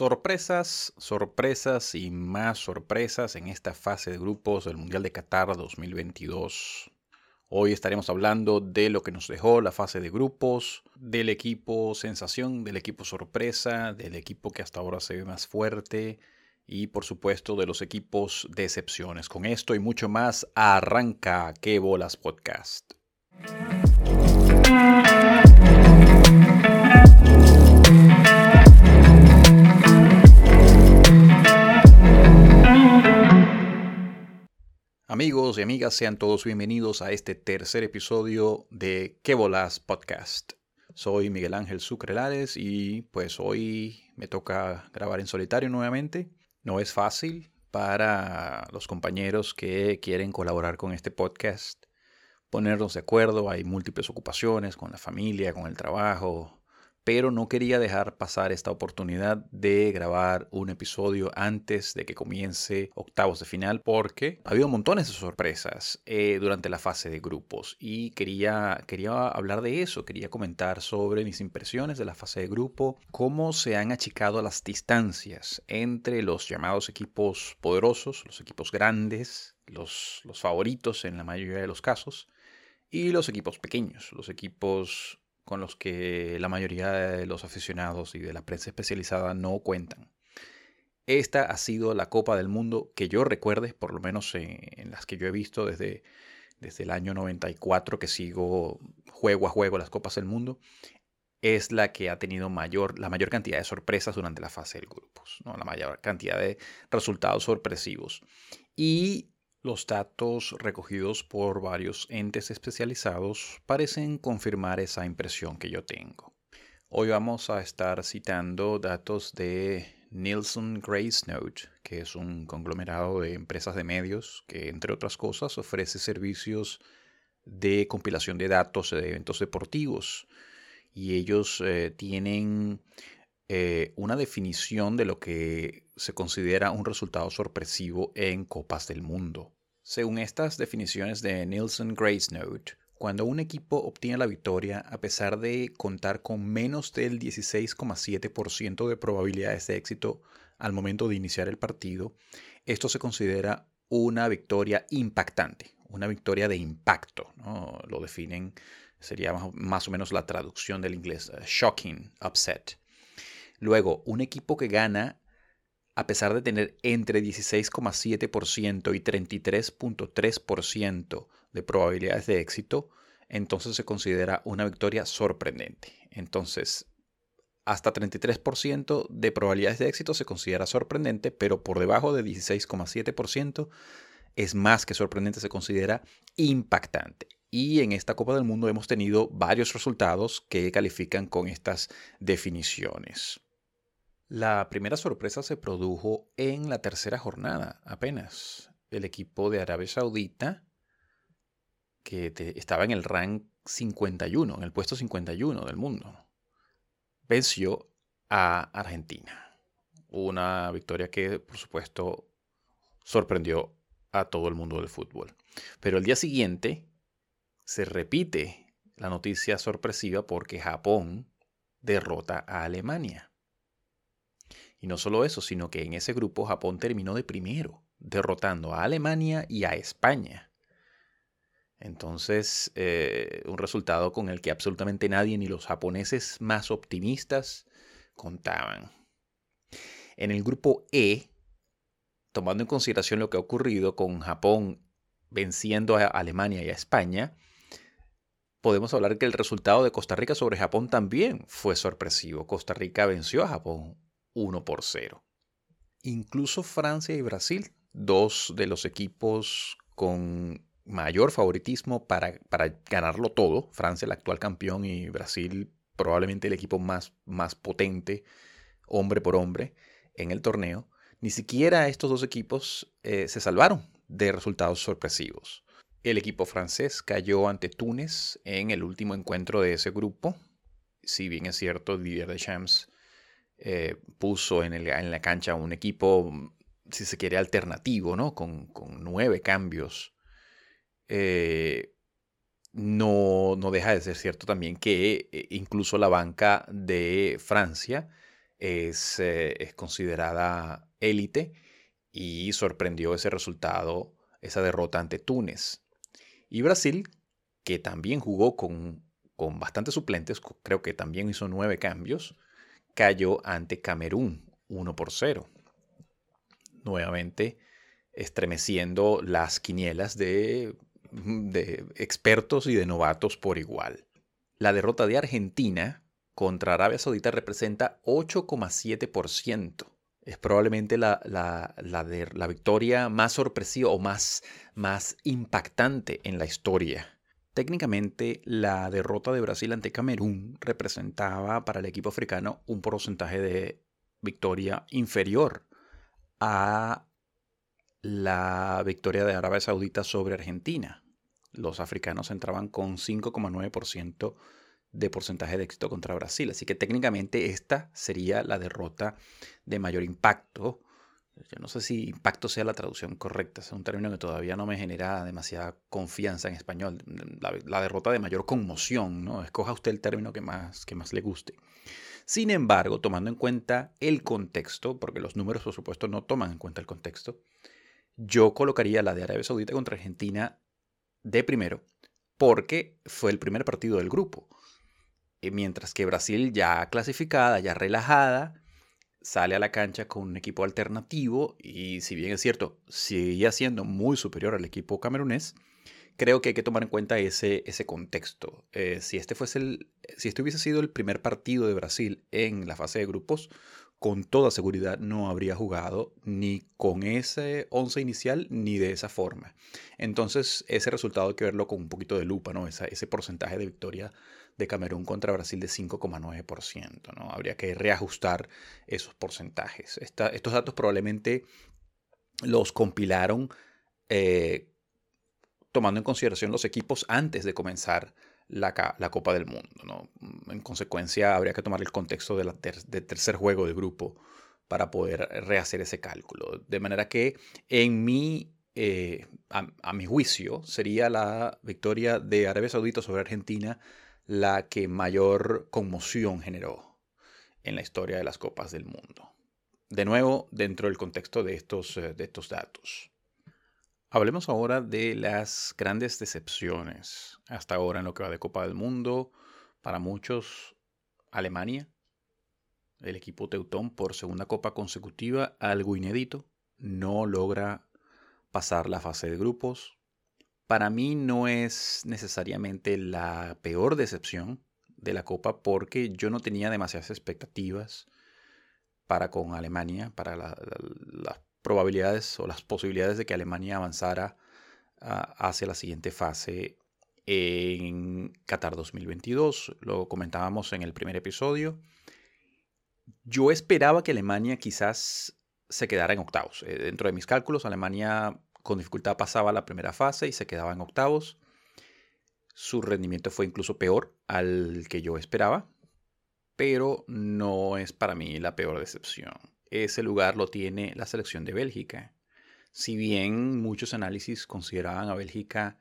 Sorpresas, sorpresas y más sorpresas en esta fase de grupos del Mundial de Qatar 2022. Hoy estaremos hablando de lo que nos dejó la fase de grupos, del equipo sensación, del equipo sorpresa, del equipo que hasta ahora se ve más fuerte y por supuesto de los equipos decepciones. Con esto y mucho más, arranca Que Bolas Podcast. Amigos y amigas, sean todos bienvenidos a este tercer episodio de Qué Bolas Podcast. Soy Miguel Ángel Sucrelares y pues hoy me toca grabar en solitario nuevamente. No es fácil para los compañeros que quieren colaborar con este podcast ponernos de acuerdo. Hay múltiples ocupaciones con la familia, con el trabajo, pero no quería dejar pasar esta oportunidad de grabar un episodio antes de que comience octavos de final porque ha habido montones de sorpresas eh, durante la fase de grupos. Y quería, quería hablar de eso, quería comentar sobre mis impresiones de la fase de grupo, cómo se han achicado las distancias entre los llamados equipos poderosos, los equipos grandes, los, los favoritos en la mayoría de los casos, y los equipos pequeños, los equipos con los que la mayoría de los aficionados y de la prensa especializada no cuentan. Esta ha sido la Copa del Mundo que yo recuerde, por lo menos en, las que yo he visto desde, desde el año 94 que sigo juego a juego las Copas del Mundo, es la que ha tenido mayor, la mayor cantidad de sorpresas durante la fase de grupos, ¿no? la mayor cantidad de resultados sorpresivos. Y los datos recogidos por varios entes especializados parecen confirmar esa impresión que yo tengo. Hoy vamos a estar citando datos de Nielsen Note, que es un conglomerado de empresas de medios que, entre otras cosas, ofrece servicios de compilación de datos de eventos deportivos. Y ellos eh, tienen eh, una definición de lo que se considera un resultado sorpresivo en Copas del Mundo. Según estas definiciones de Nielsen Note, cuando un equipo obtiene la victoria a pesar de contar con menos del 16,7% de probabilidades de éxito al momento de iniciar el partido, esto se considera una victoria impactante, una victoria de impacto. Lo definen, sería más o menos la traducción del inglés, uh, shocking, upset. Luego, un equipo que gana a pesar de tener entre 16,7% y 33,3% de probabilidades de éxito, entonces se considera una victoria sorprendente. Entonces, hasta 33% de probabilidades de éxito se considera sorprendente, pero por debajo de 16,7% es más que sorprendente, se considera impactante. Y en esta Copa del Mundo hemos tenido varios resultados que califican con estas definiciones. La primera sorpresa se produjo en la tercera jornada apenas. El equipo de Arabia Saudita, que estaba en el rank 51, en el puesto 51 del mundo, venció a Argentina. Una victoria que, por supuesto, sorprendió a todo el mundo del fútbol. Pero el día siguiente se repite la noticia sorpresiva porque Japón derrota a Alemania. Y no solo eso, sino que en ese grupo Japón terminó de primero, derrotando a Alemania y a España. Entonces, eh, un resultado con el que absolutamente nadie, ni los japoneses más optimistas, contaban. En el grupo E, tomando en consideración lo que ha ocurrido con Japón venciendo a Alemania y a España, podemos hablar que el resultado de Costa Rica sobre Japón también fue sorpresivo. Costa Rica venció a Japón 1 por 0. Incluso Francia y Brasil, dos de los equipos con mayor favoritismo para, para ganarlo todo, Francia el actual campeón y Brasil probablemente el equipo más, más potente, hombre por hombre, en el torneo, ni siquiera estos dos equipos eh, se salvaron de resultados sorpresivos. El equipo francés cayó ante Túnez en el último encuentro de ese grupo. Si bien es cierto, Didier Deschamps eh, puso en, la cancha un equipo, si se quiere, alternativo, ¿no? Con, nueve cambios. Eh, no, no, deja de ser cierto también que eh, incluso la banca de Francia es, considerada élite y sorprendió ese resultado, esa derrota ante Túnez. Y Brasil, que también jugó con bastantes suplentes, creo que también hizo nueve cambios, cayó ante Camerún 1 por 0. Nuevamente estremeciendo las quinielas de, de expertos y de novatos por igual. La derrota de Argentina contra Arabia Saudita representa 8,7% es probablemente la, la, la, victoria más sorpresiva o más, más impactante en la historia. Técnicamente, la derrota de Brasil ante Camerún representaba para el equipo africano un porcentaje de victoria inferior a la victoria de Arabia Saudita sobre Argentina. Los africanos entraban con 5,9% de porcentaje de éxito contra Brasil. Así que técnicamente esta sería la derrota de mayor impacto. Yo no sé si impacto sea la traducción correcta, es un término que todavía no me genera demasiada confianza en español. La, derrota de mayor conmoción, ¿no? Escoja usted el término que más, que más le guste. Sin embargo, tomando en cuenta el contexto, porque los números por supuesto no toman en cuenta el contexto, yo colocaría la de Arabia Saudita contra Argentina de primero, porque fue el primer partido del grupo. Eh, mientras que Brasil ya clasificada, ya relajada, sale a la cancha con un equipo alternativo y si bien es cierto, sigue siendo muy superior al equipo camerunés, creo que hay que tomar en cuenta ese, ese contexto. Eh, si, este fuese el, si este hubiese sido el primer partido de Brasil en la fase de grupos, con toda seguridad no habría jugado ni con ese 11 inicial ni de esa forma. Entonces, ese resultado hay que verlo con un poquito de lupa, ¿no? ese porcentaje de victoria de Camerún contra Brasil de 5,9%. ¿no? Habría que reajustar esos porcentajes. estos datos probablemente los compilaron eh, tomando en consideración los equipos antes de comenzar la, Copa del Mundo. ¿no? En consecuencia, habría que tomar el contexto del tercer juego del grupo para poder rehacer ese cálculo. De manera que en mi, eh, a mi juicio sería la victoria de Arabia Saudita sobre Argentina la que mayor conmoción generó en la historia de las Copas del Mundo. De nuevo, dentro del contexto de estos, eh, de estos datos. Hablemos ahora de las grandes decepciones hasta ahora en lo que va de Copa del Mundo. Para muchos, Alemania, el equipo teutón por segunda copa consecutiva, algo inédito, no logra pasar la fase de grupos, para mí no es necesariamente la peor decepción de la Copa porque yo no tenía demasiadas expectativas para con Alemania, para las probabilidades o las posibilidades de que Alemania avanzara ah, hacia la siguiente fase en Qatar 2022. Lo comentábamos en el primer episodio. Yo esperaba que Alemania quizás se quedara en octavos. Eh, dentro de mis cálculos, Alemania con dificultad pasaba la primera fase y se quedaba en octavos. Su rendimiento fue incluso peor al que yo esperaba, pero no es para mí la peor decepción. Ese lugar lo tiene la selección de Bélgica. Si bien muchos análisis consideraban a Bélgica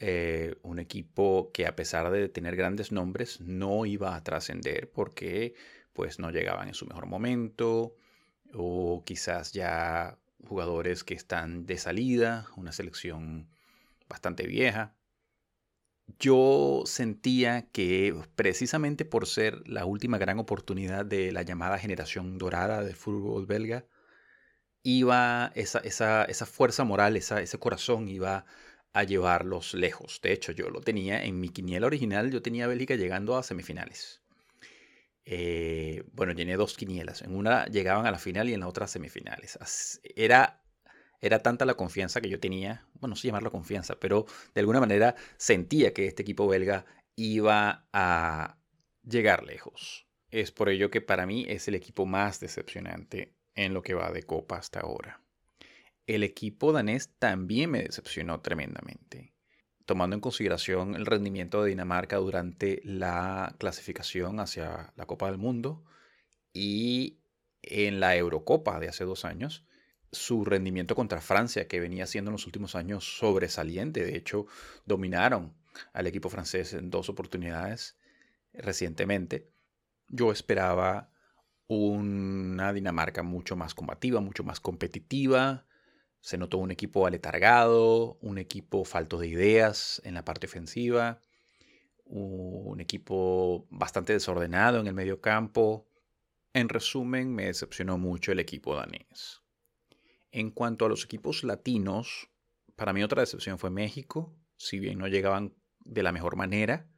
eh, un equipo que a pesar de tener grandes nombres no iba a trascender porque pues no llegaban en su mejor momento o quizás ya jugadores que están de salida, una selección bastante vieja. Yo sentía que precisamente por ser la última gran oportunidad de la llamada generación dorada del fútbol belga, iba esa, esa, fuerza moral, ese corazón iba a llevarlos lejos. De hecho, yo lo tenía en mi quiniela original, yo tenía a Bélgica llegando a semifinales. Eh, bueno, llené dos quinielas. En una llegaban a la final y en la otra a semifinales. Era, era tanta la confianza que yo tenía, bueno, no sé llamarlo confianza, pero de alguna manera sentía que este equipo belga iba a llegar lejos. Es por ello que para mí es el equipo más decepcionante en lo que va de Copa hasta ahora. El equipo danés también me decepcionó tremendamente tomando en consideración el rendimiento de Dinamarca durante la clasificación hacia la Copa del Mundo y en la Eurocopa de hace dos años, su rendimiento contra Francia, que venía siendo en los últimos años sobresaliente, de hecho dominaron al equipo francés en dos oportunidades recientemente, yo esperaba una Dinamarca mucho más combativa, mucho más competitiva. Se notó un equipo aletargado, un equipo falto de ideas en la parte ofensiva, un equipo bastante desordenado en el medio campo. En resumen, me decepcionó mucho el equipo danés. En cuanto a los equipos latinos, para mí otra decepción fue México. Si bien no llegaban de la mejor manera,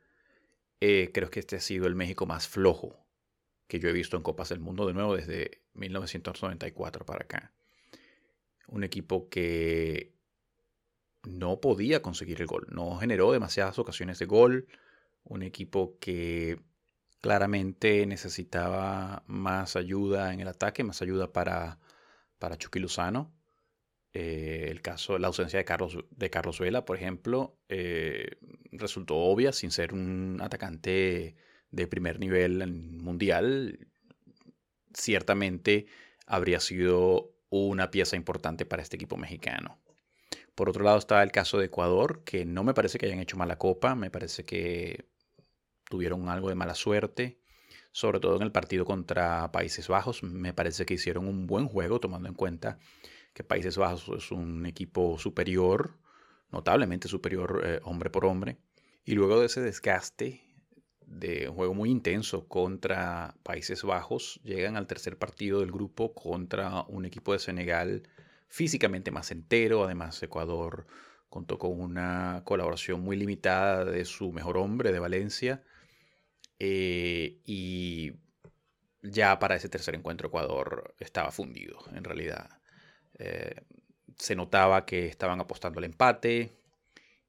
eh, creo que este ha sido el México más flojo que yo he visto en Copas del Mundo de nuevo desde 1994 para acá. Un equipo que no podía conseguir el gol, no generó demasiadas ocasiones de gol, un equipo que claramente necesitaba más ayuda en el ataque, más ayuda para, para Chucky Luzano. Eh, el caso, la ausencia de Carlos, de Carlos Vela, por ejemplo, eh, resultó obvia sin ser un atacante de primer nivel mundial, ciertamente habría sido una pieza importante para este equipo mexicano. Por otro lado está el caso de Ecuador, que no me parece que hayan hecho mala copa, me parece que tuvieron algo de mala suerte, sobre todo en el partido contra Países Bajos, me parece que hicieron un buen juego tomando en cuenta que Países Bajos es un equipo superior, notablemente superior eh, hombre por hombre, y luego de ese desgaste de un juego muy intenso contra Países Bajos, llegan al tercer partido del grupo contra un equipo de Senegal físicamente más entero, además Ecuador contó con una colaboración muy limitada de su mejor hombre de Valencia eh, y ya para ese tercer encuentro Ecuador estaba fundido en realidad. Eh, se notaba que estaban apostando al empate,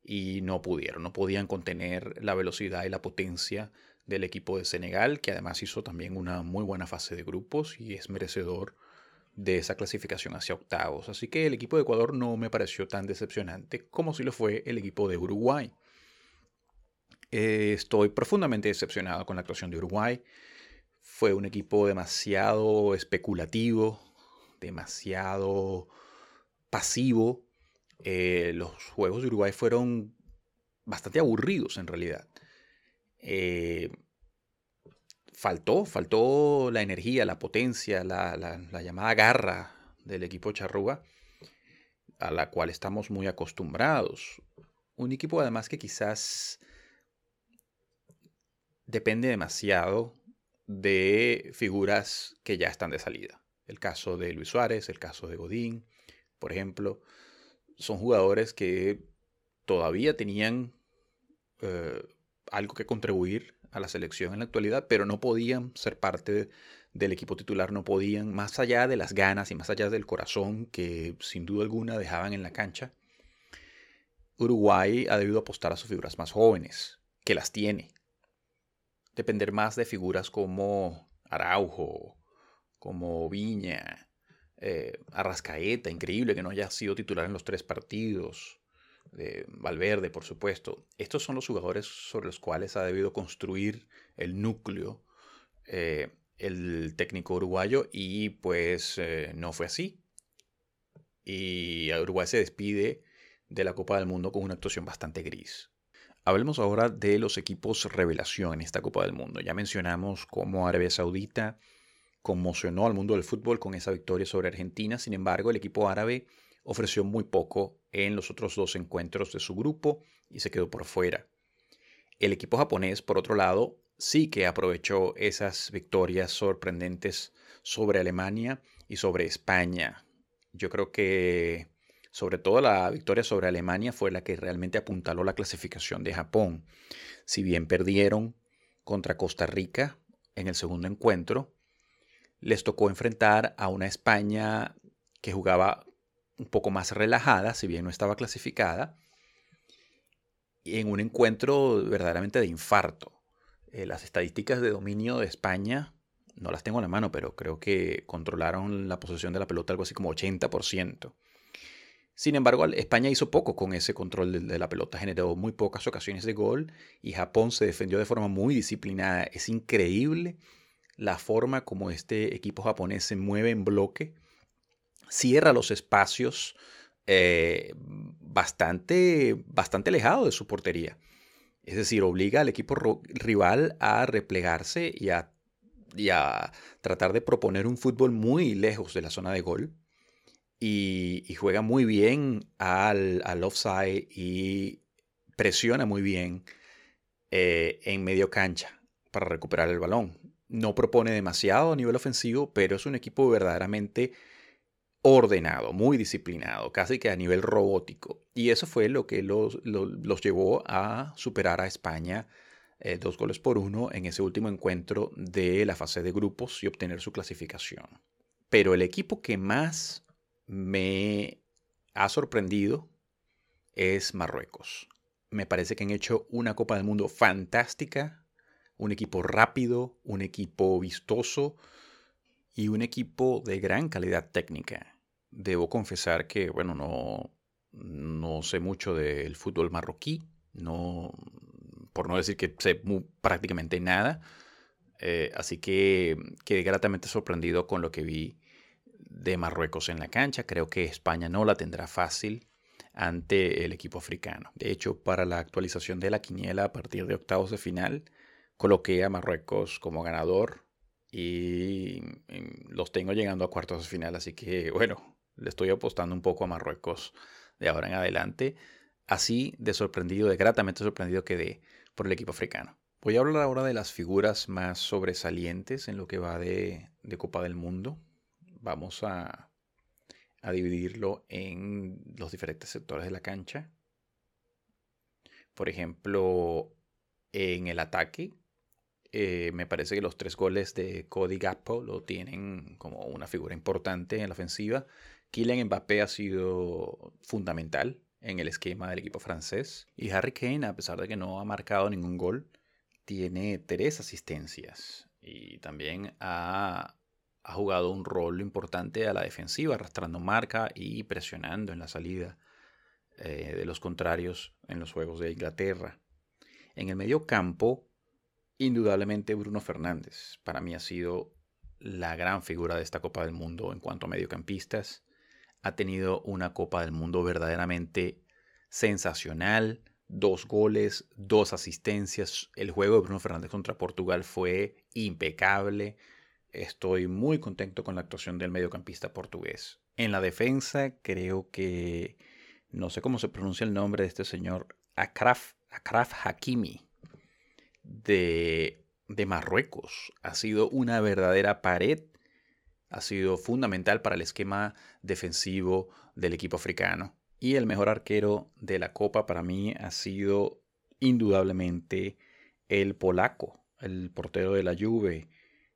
y no pudieron, no podían contener la velocidad y la potencia del equipo de Senegal, que además hizo también una muy buena fase de grupos y es merecedor de esa clasificación hacia octavos. Así que el equipo de Ecuador no me pareció tan decepcionante como si lo fue el equipo de Uruguay. Estoy profundamente decepcionado con la actuación de Uruguay. Fue un equipo demasiado especulativo, demasiado pasivo eh, los juegos de Uruguay fueron bastante aburridos en realidad. Eh, faltó, faltó la energía, la potencia, la, llamada garra del equipo charrúa, a la cual estamos muy acostumbrados. Un equipo además que quizás depende demasiado de figuras que ya están de salida. El caso de Luis Suárez, el caso de Godín, por ejemplo son jugadores que todavía tenían eh, algo que contribuir a la selección en la actualidad, pero no podían ser parte del equipo titular, no podían, más allá de las ganas y más allá del corazón que sin duda alguna dejaban en la cancha, Uruguay ha debido apostar a sus figuras más jóvenes, que las tiene. Depender más de figuras como Araujo, como Viña, eh, Arrascaeta, increíble que no haya sido titular en los tres partidos. Valverde, por supuesto. Estos son los jugadores sobre los cuales ha debido construir el núcleo eh, el técnico uruguayo y pues eh, no fue así. Y Uruguay se despide de la Copa del Mundo con una actuación bastante gris. Hablemos ahora de los equipos revelación en esta Copa del Mundo. Ya mencionamos cómo Arabia Saudita conmocionó al mundo del fútbol con esa victoria sobre Argentina. Sin embargo, el equipo árabe ofreció muy poco en los otros dos encuentros de su grupo y se quedó por fuera. El equipo japonés, por otro lado, sí que aprovechó esas victorias sorprendentes sobre Alemania y sobre España. Yo creo que sobre todo la victoria sobre Alemania fue la que realmente apuntaló la clasificación de Japón. Si bien perdieron contra Costa Rica en el segundo encuentro, les tocó enfrentar a una España que jugaba un poco más relajada, si bien no estaba clasificada, en un encuentro verdaderamente de infarto. Eh, las estadísticas de dominio de España, no las tengo en la mano, pero creo que controlaron la posesión de la pelota algo así como 80%. Sin embargo, España hizo poco con ese control de la pelota, generó muy pocas ocasiones de gol y Japón se defendió de forma muy disciplinada. Es increíble la forma como este equipo japonés se mueve en bloque, cierra los espacios eh, bastante, bastante alejado de su portería. Es decir, obliga al equipo rival a replegarse y a y a tratar de proponer un fútbol muy lejos de la zona de gol. Y, juega muy bien al, al, offside y presiona muy bien eh, en medio cancha para recuperar el balón. No propone demasiado a nivel ofensivo, pero es un equipo verdaderamente ordenado, muy disciplinado, casi que a nivel robótico. Y eso fue lo que los, los, llevó a superar a España eh, dos goles por uno en ese último encuentro de la fase de grupos y obtener su clasificación. Pero el equipo que más me ha sorprendido es Marruecos. Me parece que han hecho una Copa del Mundo fantástica, un equipo rápido, un equipo vistoso y un equipo de gran calidad técnica. Debo confesar que, bueno, no, no sé mucho del fútbol marroquí, no, por no decir que sé prácticamente nada, eh, así que quedé gratamente sorprendido con lo que vi de Marruecos en la cancha. Creo que España no la tendrá fácil ante el equipo africano. De hecho, para la actualización de la quiniela a partir de octavos de final, coloqué a Marruecos como ganador y los tengo llegando a cuartos de final, así que bueno, le estoy apostando un poco a Marruecos de ahora en adelante. Así de sorprendido, de gratamente sorprendido quedé por el equipo africano. Voy a hablar ahora de las figuras más sobresalientes en lo que va de, de Copa del Mundo vamos a, dividirlo en los diferentes sectores de la cancha. Por ejemplo, en el ataque, eh, me parece que los tres goles de Cody Gakpo lo tienen como una figura importante en la ofensiva. Kylian Mbappé ha sido fundamental en el esquema del equipo francés. Y Harry Kane, a pesar de que no ha marcado ningún gol, tiene tres asistencias. Y también ha ha jugado un rol importante a la defensiva, arrastrando marca y presionando en la salida eh, de los contrarios en los juegos de Inglaterra. En el medio campo, indudablemente Bruno Fernández. Para mí ha sido la gran figura de esta Copa del Mundo en cuanto a mediocampistas. Ha tenido una Copa del Mundo verdaderamente sensacional. Dos goles, dos asistencias. El juego de Bruno Fernández contra Portugal fue impecable estoy muy contento con la actuación del mediocampista portugués. En la defensa creo que, no sé cómo se pronuncia el nombre de este señor, Akraf, Akraf Hakimi, de, de Marruecos. Ha sido una verdadera pared, ha sido fundamental para el esquema defensivo del equipo africano. Y el mejor arquero de la Copa para mí ha sido indudablemente el polaco, el portero de la Juve,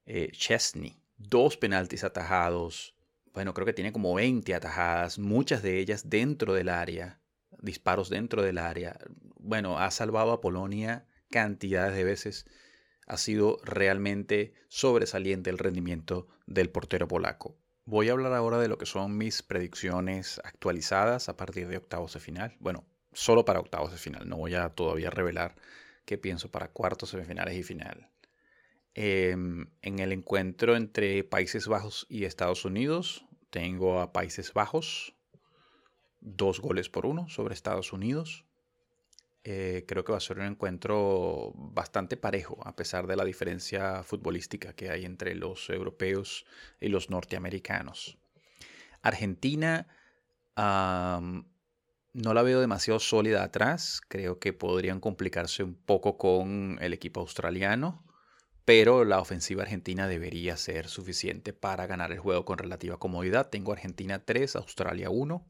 eh, Chesney. Dos penaltis atajados. Bueno, creo que tiene como 20 atajadas, muchas de ellas dentro del área, disparos dentro del área. Bueno, ha salvado a Polonia cantidades de veces. Ha sido realmente sobresaliente el rendimiento del portero polaco. Voy a hablar ahora de lo que son mis predicciones actualizadas a partir de octavos de final. Bueno, solo para octavos de final. No voy a todavía revelar qué pienso para cuartos, semifinales y final. Em, en el encuentro entre Países Bajos y Estados Unidos, tengo a Países Bajos, dos goles por uno sobre Estados Unidos. Eh, creo que va a ser un encuentro bastante parejo, a pesar de la diferencia futbolística que hay entre los europeos y los norteamericanos. Argentina no la veo demasiado sólida atrás, creo que podrían complicarse un poco con el equipo australiano pero la ofensiva argentina debería ser suficiente para ganar el juego con relativa comodidad. Tengo Argentina 3, Australia 1.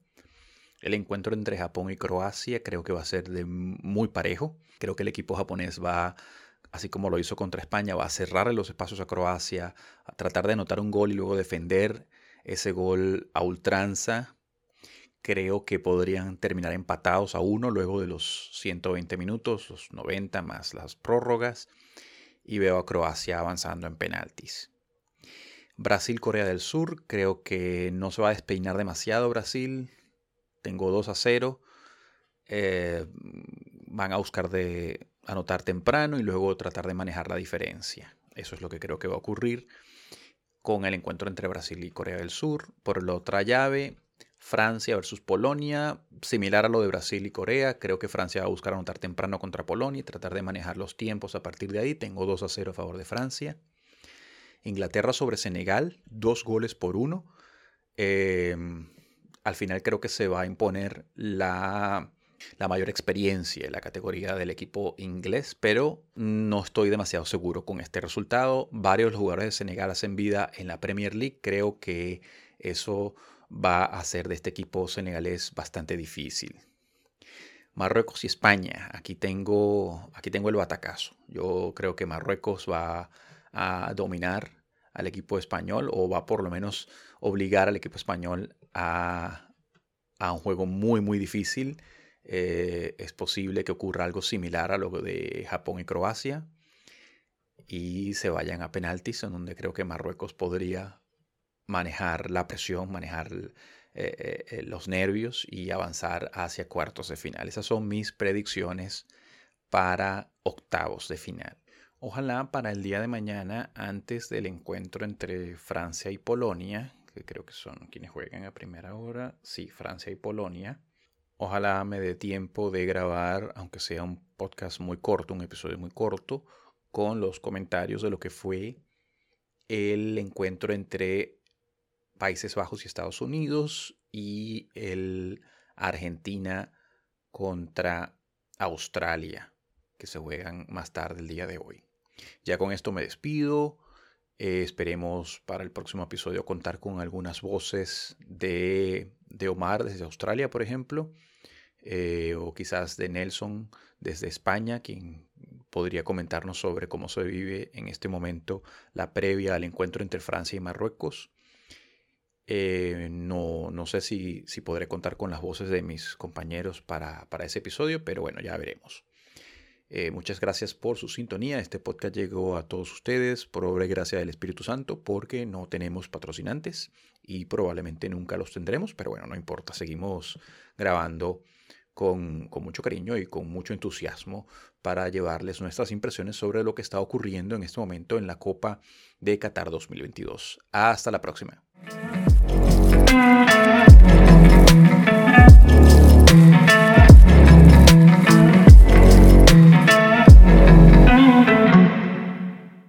El encuentro entre Japón y Croacia creo que va a ser de muy parejo. Creo que el equipo japonés va, así como lo hizo contra España, va a cerrar los espacios a Croacia, a tratar de anotar un gol y luego defender ese gol a ultranza. Creo que podrían terminar empatados a uno luego de los 120 minutos, los 90 más las prórrogas y veo a Croacia avanzando en penaltis. Brasil-Corea del Sur, creo que no se va a despeinar demasiado Brasil. Tengo 2 a 0. Eh, van a buscar de anotar temprano y luego tratar de manejar la diferencia. Eso es lo que creo que va a ocurrir con el encuentro entre Brasil y Corea del Sur. Por la otra llave, Francia versus Polonia, similar a lo de Brasil y Corea. Creo que Francia va a buscar anotar temprano contra Polonia y tratar de manejar los tiempos a partir de ahí. Tengo 2 a 0 a favor de Francia. Inglaterra sobre Senegal, dos goles por uno. Em, al final creo que se va a imponer la, la mayor experiencia en la categoría del equipo inglés, pero no estoy demasiado seguro con este resultado. Varios jugadores de Senegal hacen vida en la Premier League. Creo que eso va a hacer de este equipo senegalés bastante difícil. Marruecos y España. Aquí tengo, aquí tengo el batacazo. Yo creo que Marruecos va a dominar al equipo español o va por lo menos obligar al equipo español a, un juego muy muy difícil. Eh, es posible que ocurra algo similar a lo de Japón y Croacia y se vayan a penaltis en donde creo que Marruecos podría manejar la presión, manejar eh, eh, los nervios y avanzar hacia cuartos de final. Esas son mis predicciones para octavos de final. Ojalá para el día de mañana, antes del encuentro entre Francia y Polonia, que creo que son quienes juegan a primera hora, sí, Francia y Polonia, ojalá me dé tiempo de grabar, aunque sea un podcast muy corto, un episodio muy corto, con los comentarios de lo que fue el encuentro entre Países Bajos y Estados Unidos y el Argentina contra Australia, que se juegan más tarde el día de hoy. Ya con esto me despido. Eh, esperemos para el próximo episodio contar con algunas voces de, Omar desde Australia, por ejemplo, eh, o quizás de Nelson desde España, quien podría comentarnos sobre cómo se vive en este momento la previa al encuentro entre Francia y Marruecos. Eh, no, no, sé si, podré contar con las voces de mis compañeros para, para ese episodio, pero bueno, ya veremos. Eh, muchas gracias por su sintonía. Este podcast llegó a todos ustedes por obra y gracia del Espíritu Santo porque no tenemos patrocinantes y probablemente nunca los tendremos, pero bueno, no importa, seguimos grabando con, con mucho cariño y con mucho entusiasmo para llevarles nuestras impresiones sobre lo que está ocurriendo en este momento en la Copa de Qatar 2022. Hasta la próxima. mm-hmm.